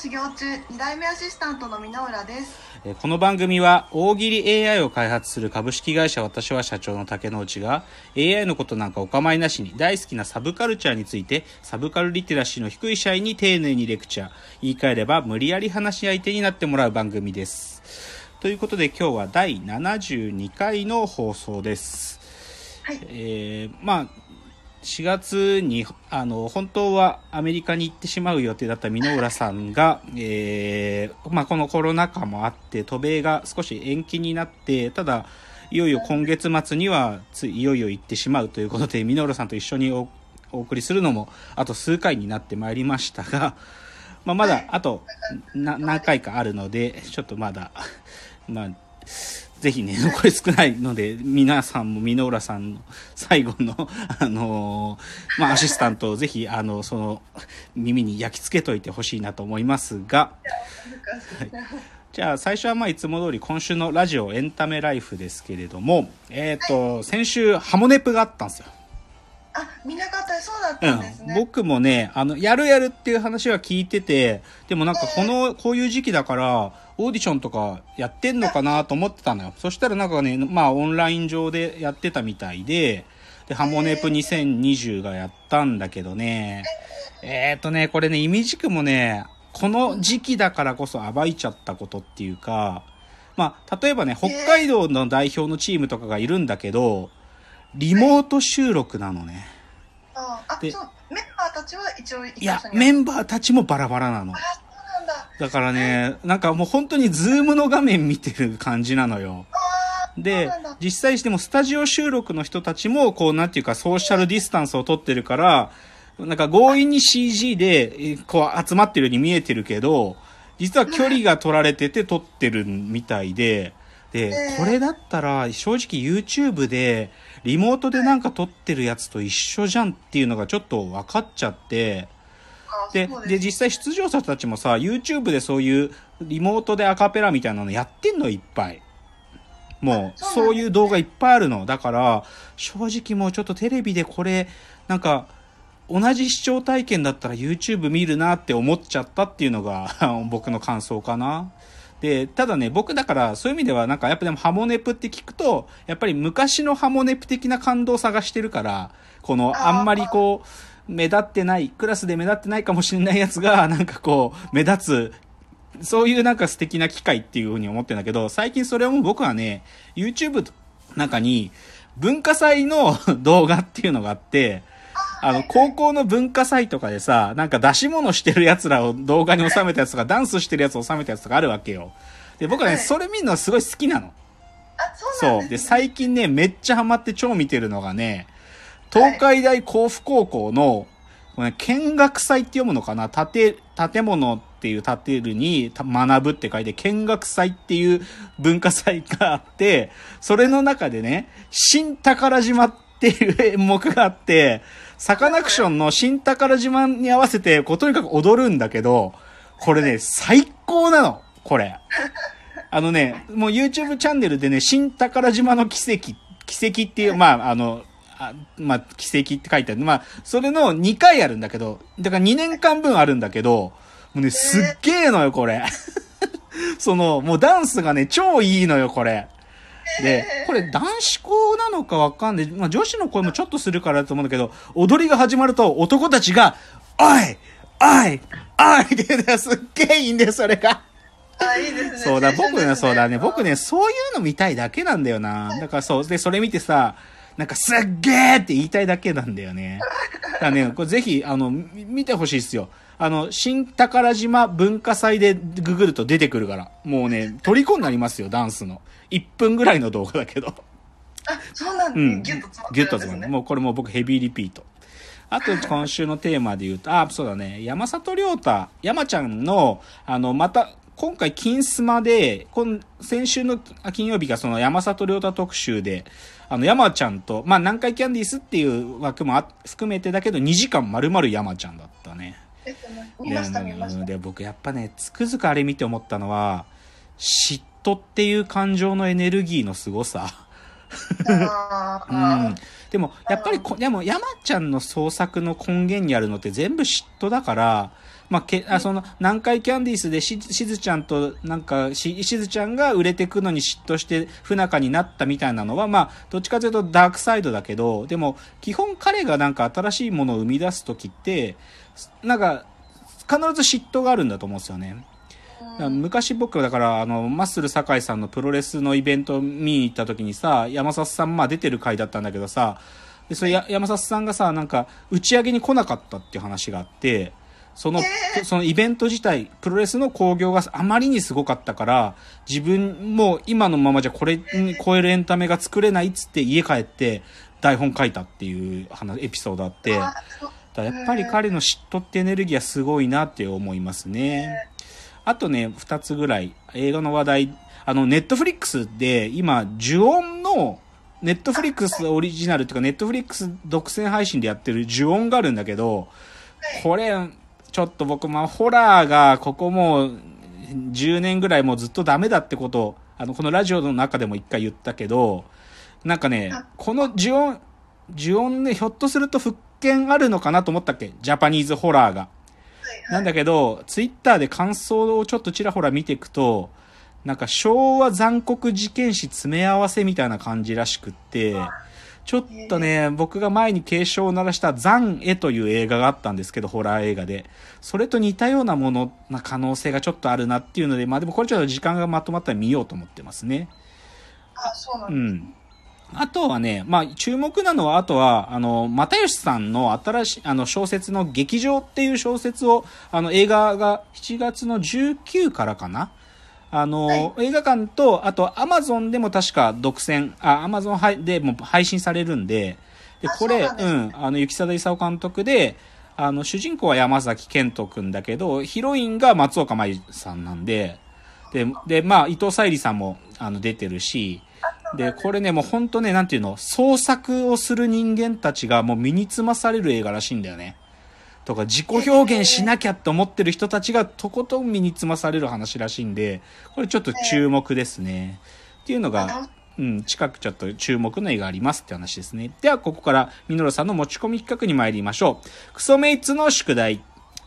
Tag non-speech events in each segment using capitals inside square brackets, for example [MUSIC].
修行中2代目アシスタントの箕浦です。えーこの番組は大喜利 AI を開発する株式会社私は社長の竹之内が AI のことなんかお構いなしに大好きなサブカルチャーについてサブカルリテラシーの低い社員に丁寧にレクチャー。言い換えれば無理やり話し相手になってもらう番組です。ということで今日は第72回の放送です。はい。えーまあ4月にあの本当はアメリカに行ってしまう予定だった箕浦さんが、えーまあ、このコロナ禍もあって渡米が少し延期になってただいよいよ今月末にはついよいよ行ってしまうということで箕浦さんと一緒におお送りするのもあと数回になってまいりましたが、[LAUGHS] まあ、まだあとな何回かあるのでちょっとまだ、まあ、ぜひね、残り少ないので、皆さんも箕浦さんの最後の、[LAUGHS] あのーまあ、アシスタントをぜひ、あの、その、耳に焼き付けといてほしいなと思いますが、じゃあ最初はまあいつも通り今週のラジオエンタメライフですけれども、えっ、と、先週ハモネプがあったんですよ。あ見なかった。そうだったんですうん、ね、僕もね、あの、やるやるっていう話は聞いてて、でもなんかこの、こういう時期だから、オーディションとかやってんのかなと思ってたのよ。そしたらなんかね、まあオンライン上でやってたみたいで、で、ハモネプ2020がやったんだけどね、えっ、とね、これね、いみじくもね、この時期だからこそ暴いちゃったことっていうか、まあ、例えばね、北海道の代表のチームとかがいるんだけど、リモート収録なのね。ああでそうメンバーたちは一応一いやメンバーたちもバラバラなの。あそうなんだだからね、なんかもう本当にズームの画面見てる感じなのよ。で実際してもスタジオ収録の人たちも、こう、なんていうか、ソーシャルディスタンスを取ってるから、なんか強引に CG で、えーこう、集まってるように見えてるけど、実は距離が取られてて撮ってるみたいで、でえ、ーこれだったら、正直 YouTube で、リモートでなんか撮ってるやつと一緒じゃんっていうのがちょっと分かっちゃって、で、で、実際出場者たちもさ、YouTube でそういうリモートでアカペラみたいなのやってんのいっぱい。もう、そういう動画いっぱいあるの。だから、正直もうちょっとテレビでこれ、なんか、同じ視聴体験だったら YouTube 見るなって思っちゃったっていうのが [LAUGHS] 僕の感想かな。で、ただね、僕だからそういう意味ではなんかやっぱでもハモネプって聞くと、やっぱり昔のハモネプ的な感動を探してるから、このあんまりこう、目立ってない、クラスで目立ってないかもしれないやつが、[LAUGHS] なんかこう、目立つ、そういうなんか素敵な機会っていうふうに思ってるんだけど、最近それはもう僕はね、YouTube の中に文化祭の [LAUGHS] 動画っていうのがあって、あの、高校の文化祭とかでさ、なんか出し物してる奴らを動画に収めたやつとか、ダンスしてるやつを収めたやつとかあるわけよ。で、僕はね、はいそれ見るのはすごい好きなの。あそうなんそう。で、ね、最近ね、めっちゃハマって超見てるのがね、東海大甲府高校の、これね見学祭って読むのかな？建、建物っていう建てるにた学ぶって書いて、見学祭っていう文化祭があって、それの中でね、新宝島っていう演目があって、サカナクションの新宝島に合わせて、こう、とにかく踊るんだけど、これね、最高なの、これ。[LAUGHS] あのね、もう YouTube チャンネルでね、新宝島の奇跡、奇跡っていう、まあ、あの、あまあ、奇跡って書いてある。まあ、それの2回あるんだけど、だから2年間分あるんだけど、もうね、すっげえのよ、これ。[LAUGHS] その、もうダンスがね、超いいのよ、これ。で、これ男子校なのかわかんない。まあ女子の声もちょっとするからだと思うんだけど、踊りが始まると男たちが、おいおいおいって言うんだよ。すっげえいいんだよ、それが。あいいですねそうだ、僕ね、そうだね、僕ねね、そういうの見たいだけなんだよな。だからそう、で、それ見てさ、なんかすっげーって言いたいだけなんだよね。だからね、これぜひ、あの、み見てほしいっすよ。あの、新宝島文化祭でググると出てくるから。もうね、[LAUGHS] 虜になりますよ、ダンスの。1分ぐらいの動画だけど。あそうなんだ、うん。ギュッと詰まってギュッとるんですね詰まるもうこれもう僕ヘビーリピート。あと今週のテーマで言うと、あ、そうだね、山里亮太、山ちゃんの、あの、また、今回金スマで、今、先週の金曜日がその山里亮太特集で、あの、山ちゃんと、まあ、南海キャンディースっていう枠も含めてだけど、2時間丸々山ちゃんだったね。見ました見ましたで僕やっぱねつくづくあれ見て思ったのは嫉妬っていう感情のエネルギーの凄さ。うん、でもやっぱりこでも山ちゃんの創作の根源にあるのって全部嫉妬だからまあ、けあその南海キャンディースでししずちゃんとなんかししずちゃんが売れてくのに嫉妬して不仲になったみたいなのはまあどっちかというとダークサイドだけどでも基本彼がなんか新しいものを生み出す時ってなんか必ず嫉妬があるんだと思うんですよね。昔僕だからあのマッスル酒井さんのプロレスのイベント見に行った時にさ山里さんまあ出てる回だったんだけどさでそれや山里さんがさなんか打ち上げに来なかったっていう話があってその、そのイベント自体、プロレスの興行があまりにすごかったから、自分も今のままじゃこれに超えるエンタメが作れないっつって家帰って台本書いたっていう話、エピソードあって、やっぱり彼の嫉妬ってエネルギーはすごいなって思いますね。あとね、二つぐらい、映画の話題、あの、ネットフリックスで今、呪音の、ネットフリックスオリジナルっていうか、ネットフリックス独占配信でやってる呪音があるんだけど、これ、ちょっと僕、まあ、ホラーが、ここもう、10年ぐらいもうずっとダメだってことを、あの、このラジオの中でも一回言ったけど、なんかね、この呪音、呪音ね、ひょっとすると復権あるのかなと思ったっけ？ジャパニーズホラーが。なんだけど、ツイッターで感想をちょっとちらほら見ていくと、なんか昭和残酷事件史詰め合わせみたいな感じらしくって、ちょっとね、僕が前に警鐘を鳴らした残絵という映画があったんですけど、ホラー映画で。それと似たようなものな可能性がちょっとあるなっていうので、まあでもこれちょっと時間がまとまったら見ようと思ってますね。あ、そうなんです、ね、うんあとはね、まあ、注目なのは、あとは、あの、又吉さんの新しい、あの、小説の劇場っていう小説を、あの、映画が7月の19からかな？あの、はい、映画館と、あと、アマゾンでも確か独占、あ、アマゾンでも配信されるんで、で、これ、ううん、あの、雪貞勲監督で、あの、主人公は山崎賢人くんだけど、ヒロインが松岡茉優さんなんで、で、で、まあ、伊藤沙莉さんも、あの、出てるし、で、これね、もうほんとね、なんていうの、創作をする人間たちがもう身につまされる映画らしいんだよね。とか自己表現しなきゃって思ってる人たちがとことん身につまされる話らしいんで、これちょっと注目ですね。っていうのが、うん、近くちょっと注目の絵がありますって話ですね。では、ここからミノルさんの持ち込み企画に参りましょう。クソメイツの宿題。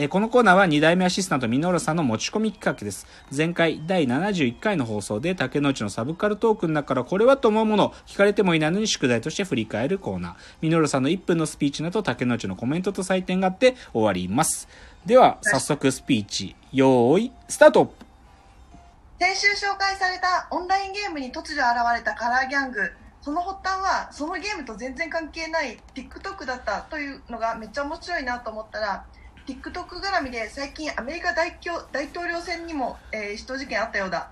えー、このコーナーは2代目アシスタントミノルさんの持ち込み企画です。前回第71回の放送で竹之内のサブカルトークの中からこれはと思うもの聞かれてもいないのに宿題として振り返るコーナー。ミノルさんの1分のスピーチなど竹之内のコメントと採点があって終わります。では、早速スピーチ、用意、スタート先週紹介されたオンラインゲームに突如現れたカラーギャング。その発端はそのゲームと全然関係ない TikTok だったというのがめっちゃ面白いなと思ったら TikTok 絡みで最近アメリカ大大統領選にも、えー、人事件あったようだ。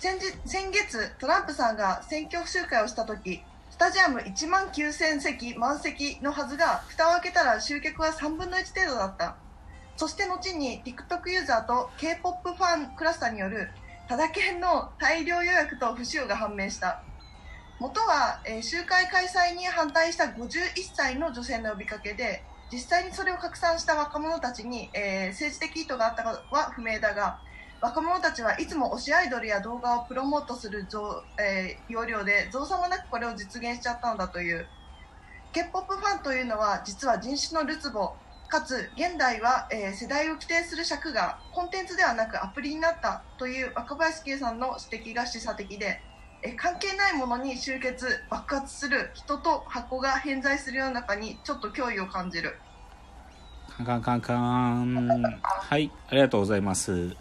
先先月トランプさんが選挙集会をした時スタジアム1万9000席満席のはずが蓋を開けたら集客は3分の1程度だった。そして後に TikTok ユーザーと K-POP ファンクラスターによるただけの大量予約と不使用が判明した。元は、えー、集会開催に反対した51歳の女性の呼びかけで実際にそれを拡散した若者たちに、えー、政治的意図があったかは不明だが若者たちはいつも推しアイドルや動画をプロモートするえー、要領で造作もなくこれを実現しちゃったんだという。K-POP ファンというのは実は人種のるつぼかつ現代は、えー、世代を規定する尺がコンテンツではなくアプリになったという若林圭さんの指摘が示唆的でえ関係ないものに集結爆発する人と箱が偏在する世の中にちょっと脅威を感じる。カンカンカン。カンはいありがとうございます。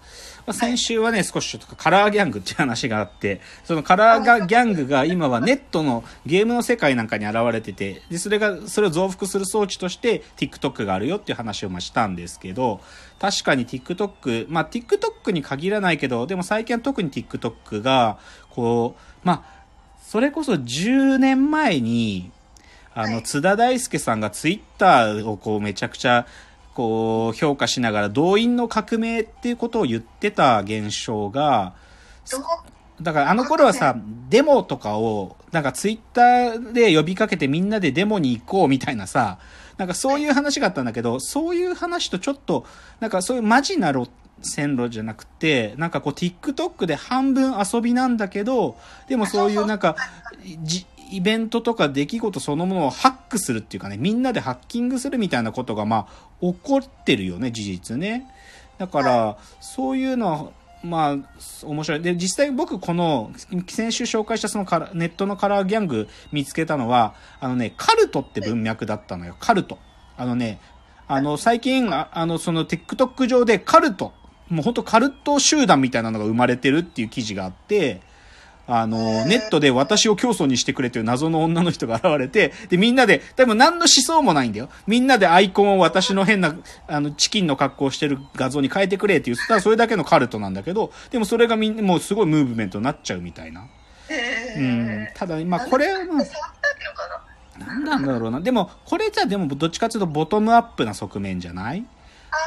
まあ、先週はね、少しちょっとカラーギャングっていう話があって、そのカラーがギャングが今はネットのゲームの世界なんかに現れてて、で、それが、それを増幅する装置として TikTok があるよっていう話をましたんですけど、確かに TikTok、まあ TikTok に限らないけど、でも最近は特に TikTok が、こう、まあ、それこそ10年前に、あの、津田大介さんがツイッターをこうめちゃくちゃこう、評価しながら動員の革命っていうことを言ってた現象が、どだからあの頃はさ、デモとかを、なんかツイッターで呼びかけてみんなでデモに行こうみたいなさ、なんかそういう話があったんだけど、そういう話とちょっと、なんかそういうマジな路線路じゃなくて、なんかこう TikTok で半分遊びなんだけど、でもそういうなんか、イベントとか出来事そのものをハックするっていうかね、みんなでハッキングするみたいなことがまあ起こってるよね、事実ね。だから、そういうのは、まあ、面白い。で、実際僕この、先週紹介したそのカラネットのカラーギャング見つけたのは、あのね、カルトって文脈だったのよ。カルト。あのね、あの、最近、ああの、その TikTok 上でカルト、もう本当カルト集団みたいなのが生まれてるっていう記事があって、あの、ネットで私を教祖にしてくれという謎の女の人が現れて、で、みんなで、多分何の思想もないんだよ。みんなでアイコンを私の変な、あの、チキンの格好をしてる画像に変えてくれって言ったらそれだけのカルトなんだけど、でもそれがみんな、もうすごいムーブメントになっちゃうみたいな。えうんー。ただ、まあこれは、ななんな？んだろうな。でも、これじゃでもどっちかというとボトムアップな側面じゃない？あ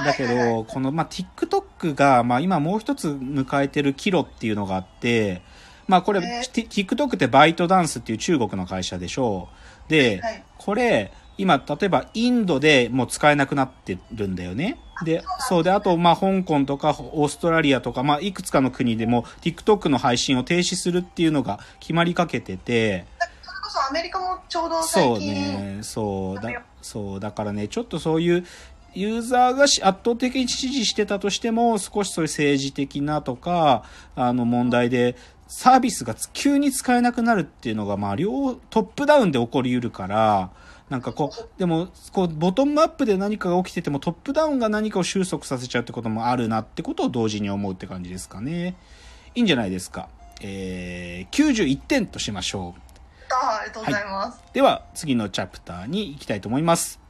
だけど、この、まあ、TikTok が、まあ、今もう一つ迎えてるキロっていうのがあって、まあ、これ、え T- TikTok ってバイトダンスっていう中国の会社でしょ。う。で、はい。これ、今、例えばインドでもう使えなくなってるんだよね。で、そうで、あと、まあ、香港とかオーストラリアとか、まあ、いくつかの国でも TikTok の配信を停止するっていうのが決まりかけてて、それこそアメリカもちょうどそうね、そうだ、そう、だからね、ちょっとそういう、ユーザーがし圧倒的に支持してたとしても、少しそういう政治的なとか、あの問題で、サービスが急に使えなくなるっていうのが、まあ、両、トップダウンで起こり得るから、なんかこう、でも、こう、ボトムアップで何かが起きてても、トップダウンが何かを収束させちゃうってこともあるなってことを同時に思うって感じですかね。いいんじゃないですか。えー、91点としましょう。あありがとうございます。では次のチャプターに行きたいと思います。